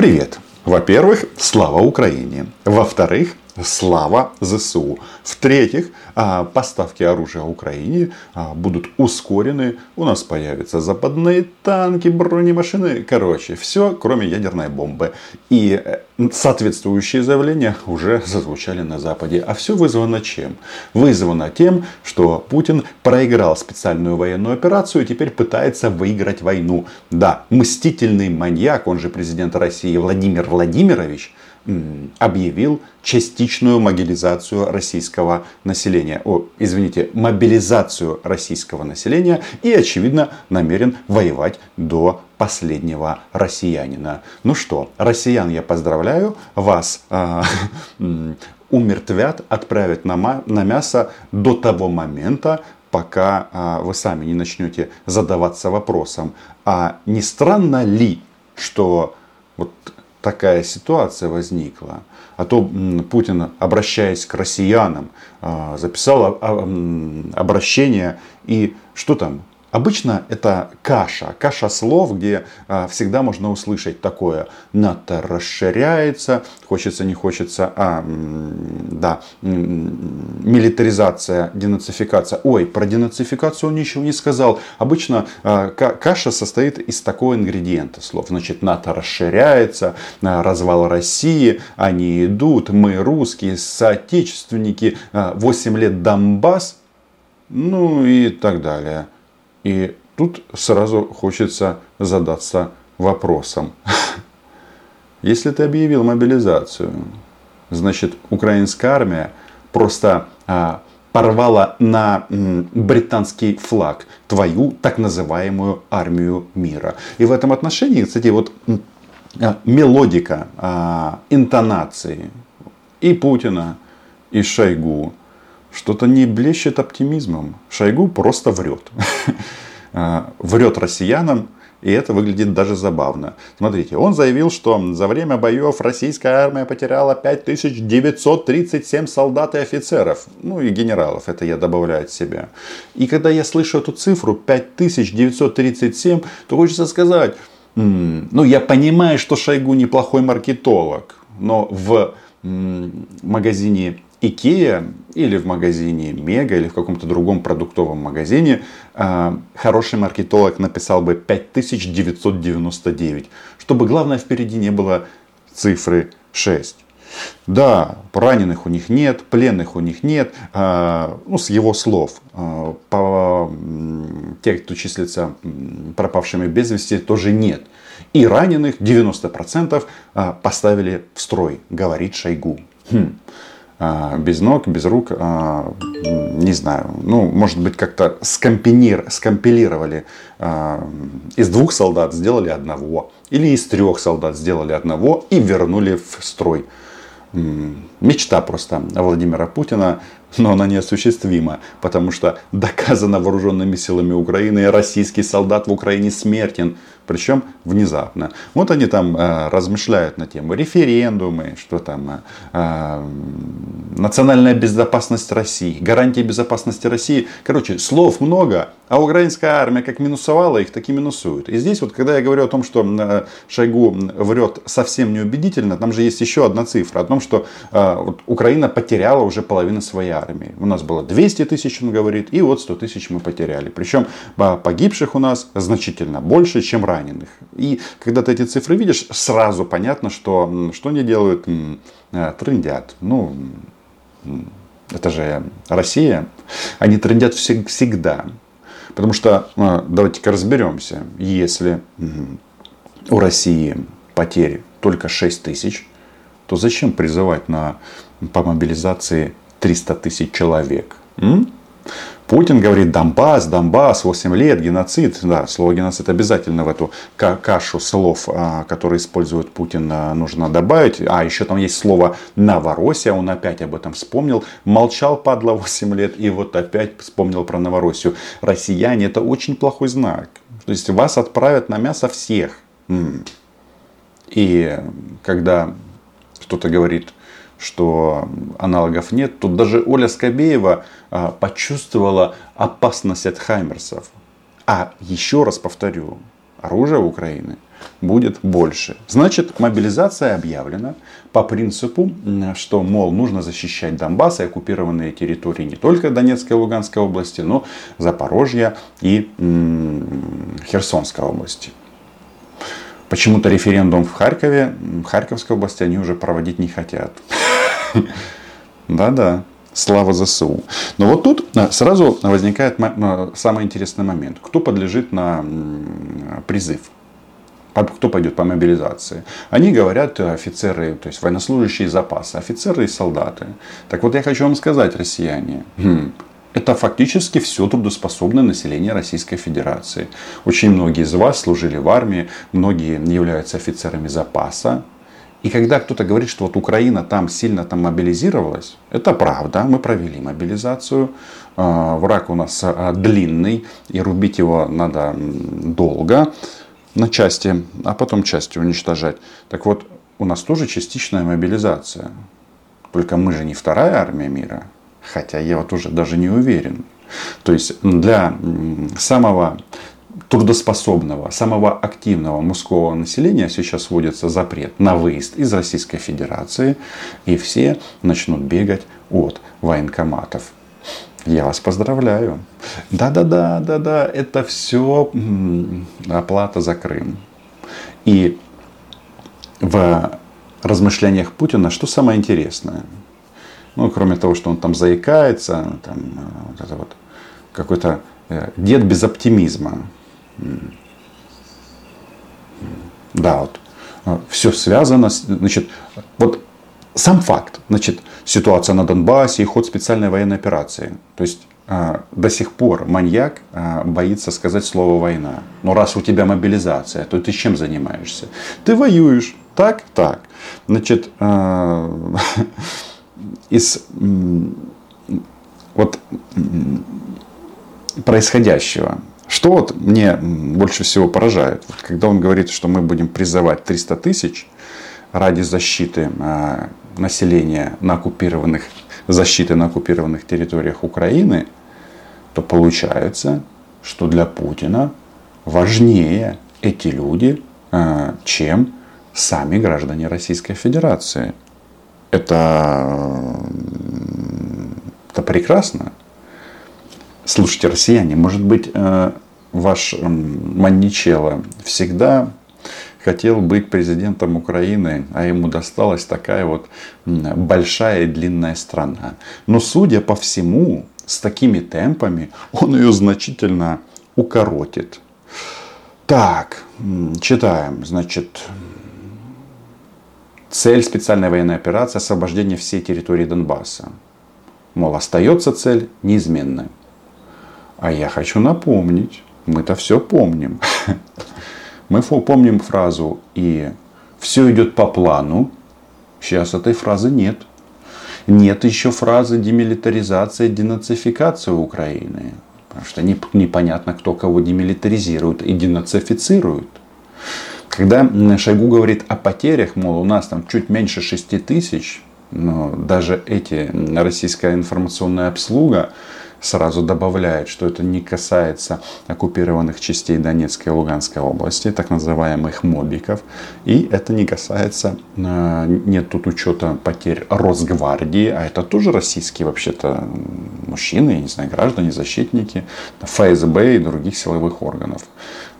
Привет! Во-первых, слава Украине. Во-вторых, слава ЗСУ. В-третьих, а, поставки оружия Украине а, будут ускорены. У нас появятся западные танки, бронемашины. Короче, все, кроме ядерной бомбы. И э, соответствующие заявления уже зазвучали на Западе. А все вызвано чем? Вызвано тем, что Путин проиграл специальную военную операцию и теперь пытается выиграть войну. Да, мстительный маньяк, он же президент России Владимир Владимирович, объявил частичную мобилизацию российского населения. О, извините, мобилизацию российского населения и, очевидно, намерен воевать до последнего россиянина. Ну что, россиян я поздравляю, вас э, умертвят, отправят на, мясо до того момента, пока э, вы сами не начнете задаваться вопросом, а не странно ли, что вот такая ситуация возникла. А то Путин, обращаясь к россиянам, а, записал обращение и что там? Обычно это каша, каша слов, где а, всегда можно услышать такое. НАТО расширяется, хочется, не хочется, а, да, милитаризация, денацификация. Ой, про денацификацию он ничего не сказал. Обычно а, каша состоит из такого ингредиента слов. Значит, НАТО расширяется, а, развал России, они идут, мы русские, соотечественники, а, 8 лет Донбасс, ну и так далее. И тут сразу хочется задаться вопросом. Если ты объявил мобилизацию, значит украинская армия просто а, порвала на м, британский флаг твою так называемую армию мира. И в этом отношении, кстати, вот а, мелодика, а, интонации и Путина, и Шойгу что-то не блещет оптимизмом. Шойгу просто врет. А, врет россиянам, и это выглядит даже забавно. Смотрите, он заявил, что за время боев российская армия потеряла 5937 солдат и офицеров. Ну и генералов, это я добавляю от себя. И когда я слышу эту цифру 5937, то хочется сказать, ну я понимаю, что Шойгу неплохой маркетолог, но в магазине Икея или в магазине Мега или в каком-то другом продуктовом магазине э, хороший маркетолог написал бы 5999, чтобы главное впереди не было цифры 6. Да, раненых у них нет, пленных у них нет, э, ну, с его слов. Э, по, те, кто числится пропавшими без вести, тоже нет. И раненых 90% поставили в строй, говорит Шойгу. Хм. А, без ног, без рук, а, не знаю, ну, может быть, как-то скомпилировали а, из двух солдат сделали одного, или из трех солдат сделали одного и вернули в строй. Мечта просто Владимира Путина, но она неосуществима, потому что доказано вооруженными силами Украины, российский солдат в Украине смертен причем внезапно. Вот они там э, размышляют на тему референдумы, что там, э, э, национальная безопасность России, гарантии безопасности России. Короче, слов много, а украинская армия как минусовала их, так и минусует. И здесь вот, когда я говорю о том, что э, Шойгу врет совсем неубедительно, там же есть еще одна цифра о том, что э, вот, Украина потеряла уже половину своей армии. У нас было 200 тысяч, он говорит, и вот 100 тысяч мы потеряли. Причем погибших у нас значительно больше, чем раненых. И когда ты эти цифры видишь, сразу понятно, что, что они делают, э, трындят. Ну, это же Россия. Они трындят всегда. Потому что, э, давайте-ка разберемся, если у России потери только 6 тысяч, то зачем призывать на, по мобилизации 300 тысяч человек? М? Путин говорит Донбасс, Донбасс, 8 лет, геноцид. Да, слово геноцид обязательно в эту кашу слов, а, которые использует Путин, а, нужно добавить. А еще там есть слово Новороссия, он опять об этом вспомнил. Молчал, падла, 8 лет, и вот опять вспомнил про Новороссию. Россияне, это очень плохой знак. То есть вас отправят на мясо всех. И когда кто-то говорит, что аналогов нет. Тут даже Оля Скобеева а, почувствовала опасность от хаймерсов. А еще раз повторю, оружия Украины будет больше. Значит, мобилизация объявлена по принципу, что, мол, нужно защищать Донбасс и оккупированные территории не только Донецкой и Луганской области, но Запорожья и Херсонской области. Почему-то референдум в Харькове, в Харьковской области они уже проводить не хотят. Да-да, слава ЗСУ. Но вот тут а, сразу возникает самый интересный момент. Кто подлежит на призыв? кто пойдет по мобилизации. Они говорят э, офицеры, то есть военнослужащие запаса, офицеры и солдаты. Так вот я хочу вам сказать, россияне, хм, это фактически все трудоспособное население Российской Федерации. Очень многие из вас служили в армии, многие являются офицерами запаса. И когда кто-то говорит, что вот Украина там сильно там мобилизировалась, это правда, мы провели мобилизацию. А, враг у нас а, длинный, и рубить его надо долго на части, а потом части уничтожать. Так вот, у нас тоже частичная мобилизация. Только мы же не вторая армия мира. Хотя я вот уже даже не уверен. То есть для самого трудоспособного, самого активного мужского населения сейчас вводится запрет на выезд из Российской Федерации, и все начнут бегать от военкоматов. Я вас поздравляю. Да-да-да, да-да, это все оплата за Крым. И в размышлениях Путина что самое интересное? Ну, кроме того, что он там заикается, там, э, вот это вот какой-то э, дед без оптимизма. Да, вот э, все связано, значит, вот сам факт, значит, ситуация на Донбассе и ход специальной военной операции. То есть а, до сих пор маньяк а, боится сказать слово война. Но раз у тебя мобилизация, то ты чем занимаешься? Ты воюешь. Так, так. Значит, а, из вот происходящего. Что вот мне больше всего поражает, вот когда он говорит, что мы будем призывать 300 тысяч ради защиты населения на оккупированных, защиты на оккупированных территориях Украины, то получается, что для Путина важнее эти люди, э, чем сами граждане Российской Федерации. Это, это прекрасно. Слушайте, россияне, может быть, э, ваш Манничелло всегда хотел быть президентом Украины, а ему досталась такая вот большая и длинная страна. Но судя по всему, с такими темпами он ее значительно укоротит. Так, читаем. Значит, цель специальной военной операции – освобождение всей территории Донбасса. Мол, остается цель неизменной. А я хочу напомнить, мы-то все помним, Мы помним фразу «и все идет по плану». Сейчас этой фразы нет. Нет еще фразы демилитаризация, денацификация Украины. Потому что непонятно, кто кого демилитаризирует и денацифицирует. Когда Шойгу говорит о потерях, мол, у нас там чуть меньше 6 тысяч, но даже эти российская информационная обслуга сразу добавляет, что это не касается оккупированных частей Донецкой и Луганской области, так называемых мобиков. И это не касается, э, нет тут учета потерь Росгвардии, а это тоже российские вообще-то мужчины, я не знаю, граждане, защитники, ФСБ и других силовых органов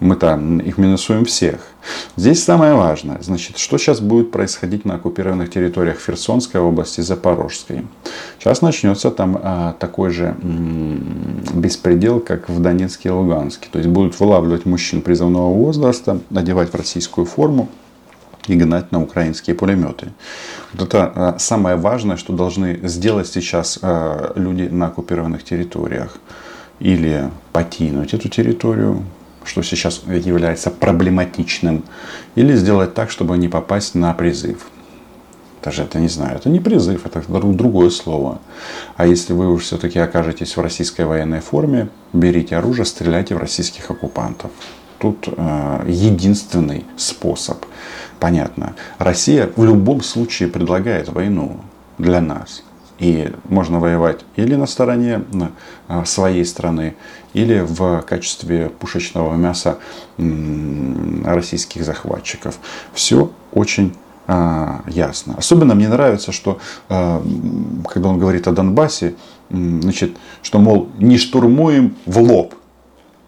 мы-то их минусуем всех. Здесь самое важное, значит, что сейчас будет происходить на оккупированных территориях Херсонской области Запорожской. Сейчас начнется там а, такой же м- беспредел, как в Донецке и Луганске. То есть будут вылавливать мужчин призывного возраста, надевать в российскую форму и гнать на украинские пулеметы. Вот это а, самое важное, что должны сделать сейчас а, люди на оккупированных территориях. Или покинуть эту территорию, что сейчас является проблематичным, или сделать так, чтобы не попасть на призыв. Даже это не знаю, это не призыв, это другое слово. А если вы уж все-таки окажетесь в российской военной форме, берите оружие, стреляйте в российских оккупантов. Тут э, единственный способ. Понятно. Россия в любом случае предлагает войну для нас. И можно воевать или на стороне а, своей страны, или в качестве пушечного мяса российских захватчиков. Все очень а, ясно. Особенно мне нравится, что а, когда он говорит о Донбассе, значит, что, мол, не штурмуем в лоб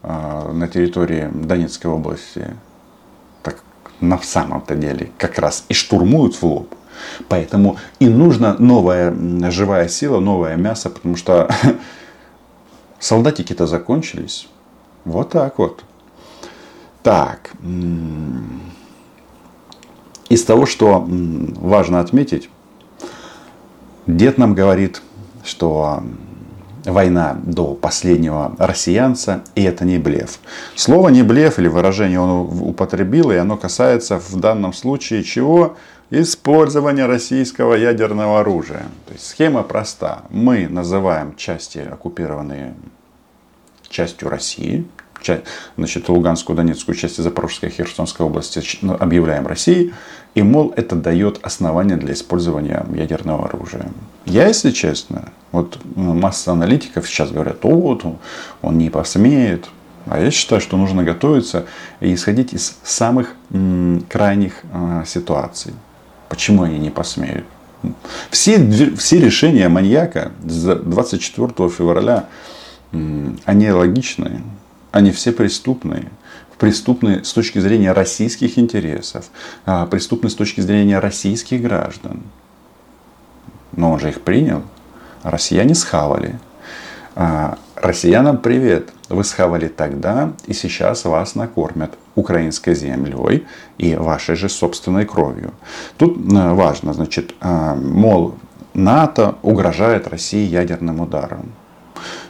на территории Донецкой области. Так на самом-то деле как раз и штурмуют в лоб. Поэтому и нужна новая живая сила, новое мясо, потому что солдатики-то закончились. Вот так вот. Так. Из того, что важно отметить, дед нам говорит, что война до последнего россиянца, и это не блеф. Слово не блеф или выражение он употребил, и оно касается в данном случае чего? Использование российского ядерного оружия. То есть схема проста. Мы называем части, оккупированные частью России, значит, Луганскую, Донецкую часть Запорожской и Херсонской области ну, объявляем Россией. И, мол, это дает основание для использования ядерного оружия. Я, если честно, вот ну, масса аналитиков сейчас говорят, вот он не посмеет. А я считаю, что нужно готовиться и исходить из самых м, крайних э, ситуаций. Почему они не посмеют? Все, все решения маньяка 24 февраля, они логичные, они все преступные. Преступные с точки зрения российских интересов, а преступные с точки зрения российских граждан. Но он же их принял. Россияне схавали. Россиянам привет. Вы схавали тогда, и сейчас вас накормят украинской землей и вашей же собственной кровью. Тут э, важно, значит, э, мол, НАТО угрожает России ядерным ударом.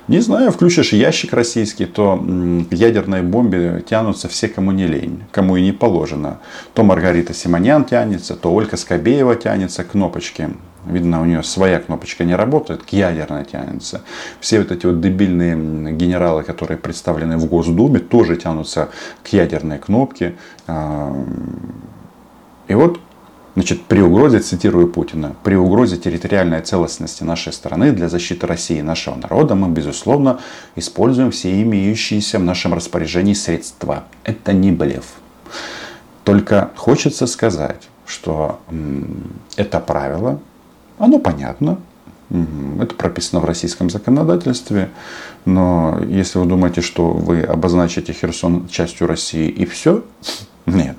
Не знаю, включишь ящик российский, то к ядерной бомбе тянутся все, кому не лень, кому и не положено. То Маргарита Симонян тянется, то Ольга Скобеева тянется к кнопочке. Видно, у нее своя кнопочка не работает, к ядерной тянется. Все вот эти вот дебильные генералы, которые представлены в Госдуме, тоже тянутся к ядерной кнопке. А, и вот Значит, при угрозе, цитирую Путина, при угрозе территориальной целостности нашей страны для защиты России и нашего народа мы, безусловно, используем все имеющиеся в нашем распоряжении средства. Это не блеф. Только хочется сказать, что это правило, оно понятно, это прописано в российском законодательстве, но если вы думаете, что вы обозначите Херсон частью России и все, нет.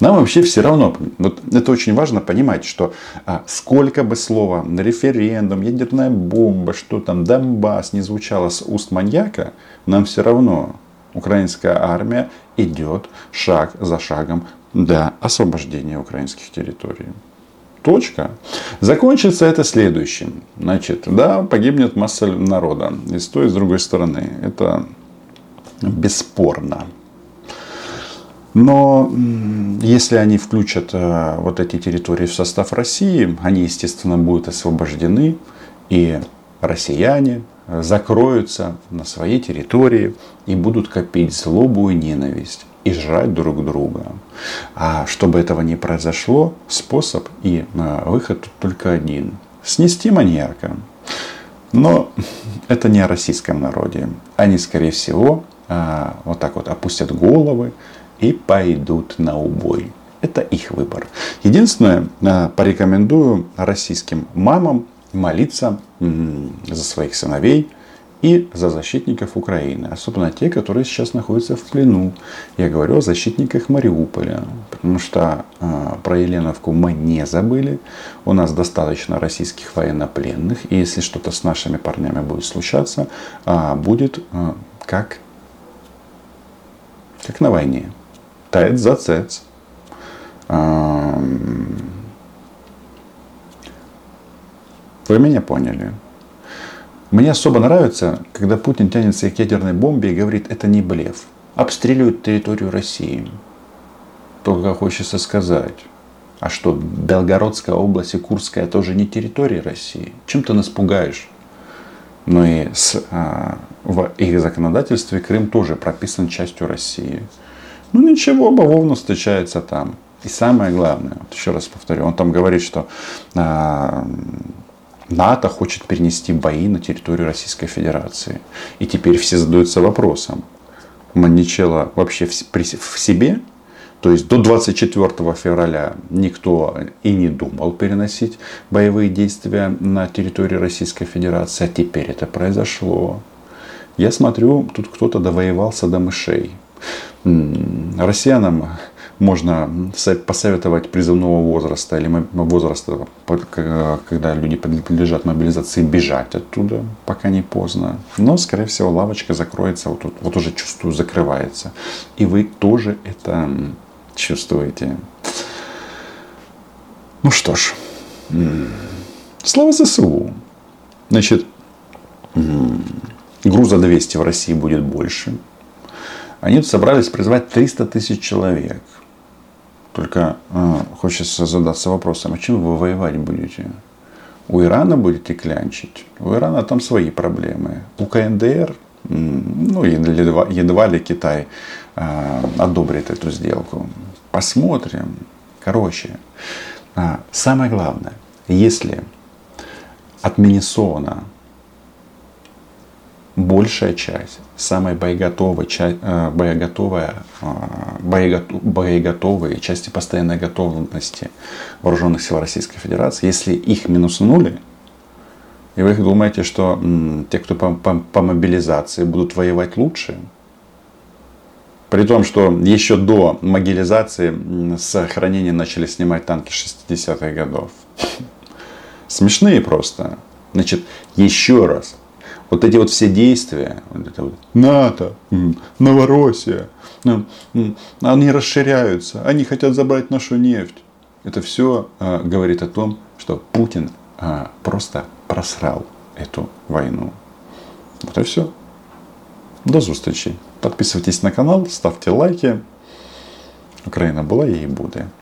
Нам вообще все равно, вот это очень важно понимать, что а, сколько бы слова референдум, ядерная бомба, что там, Донбасс не звучало с уст маньяка, нам все равно. Украинская армия идет шаг за шагом до освобождения украинских территорий. Точка. Закончится это следующим. Значит, да, погибнет масса народа. И с той, и с другой стороны. Это бесспорно. Но если они включат э, вот эти территории в состав России, они, естественно, будут освобождены, и россияне закроются на своей территории и будут копить злобу и ненависть и жрать друг друга. А чтобы этого не произошло, способ и выход тут только один. Снести маньяка. Но это не о российском народе. Они, скорее всего, э, вот так вот опустят головы, и пойдут на убой. Это их выбор. Единственное, э, порекомендую российским мамам молиться за своих сыновей и за защитников Украины. Особенно те, которые сейчас находятся в плену. Я говорю о защитниках Мариуполя. Потому что э, про Еленовку мы не забыли. У нас достаточно российских военнопленных. И если что-то с нашими парнями будет случаться, э, будет э, как, как на войне тец за цец. Вы меня поняли. Мне особо нравится, когда Путин тянется к ядерной бомбе и говорит, это не блеф. Обстреливают территорию России. Только хочется сказать, а что, Белгородская область и Курская тоже не территория России? Чем ты нас пугаешь? Но и с, а, в их законодательстве Крым тоже прописан частью России. Ну ничего, бавовна встречается там. И самое главное, вот еще раз повторю, он там говорит, что а, НАТО хочет перенести бои на территорию Российской Федерации. И теперь все задаются вопросом, Маничела вообще в, в себе то есть до 24 февраля никто и не думал переносить боевые действия на территорию Российской Федерации, а теперь это произошло. Я смотрю, тут кто-то довоевался до мышей. Россиянам можно посоветовать призывного возраста или возраста, когда люди подлежат мобилизации, бежать оттуда, пока не поздно. Но, скорее всего, лавочка закроется, вот, вот уже чувствую, закрывается. И вы тоже это чувствуете. Ну что ж, слава ЗСУ. Значит, груза 200 в России будет больше. Они собрались призвать 300 тысяч человек. Только э, хочется задаться вопросом, а чем вы воевать будете? У Ирана будете клянчить? У Ирана там свои проблемы. У КНДР, ну едва, едва ли Китай э, одобрит эту сделку. Посмотрим. Короче, э, самое главное, если Миннесона большая часть, самая боеготовая, э, боеготовая, э, боеготовые части постоянной готовности вооруженных сил Российской Федерации, если их минуснули, и вы думаете, что те, кто по, по, по мобилизации будут воевать лучше, при том, что еще до мобилизации с хранения начали снимать танки 60-х годов. Смешные просто. Значит, еще раз, вот эти вот все действия, вот это вот, НАТО, Новороссия, они расширяются, они хотят забрать нашу нефть. Это все э, говорит о том, что Путин э, просто просрал эту войну. Вот и все. До зустрічі. Подписывайтесь на канал, ставьте лайки. Украина была и будет.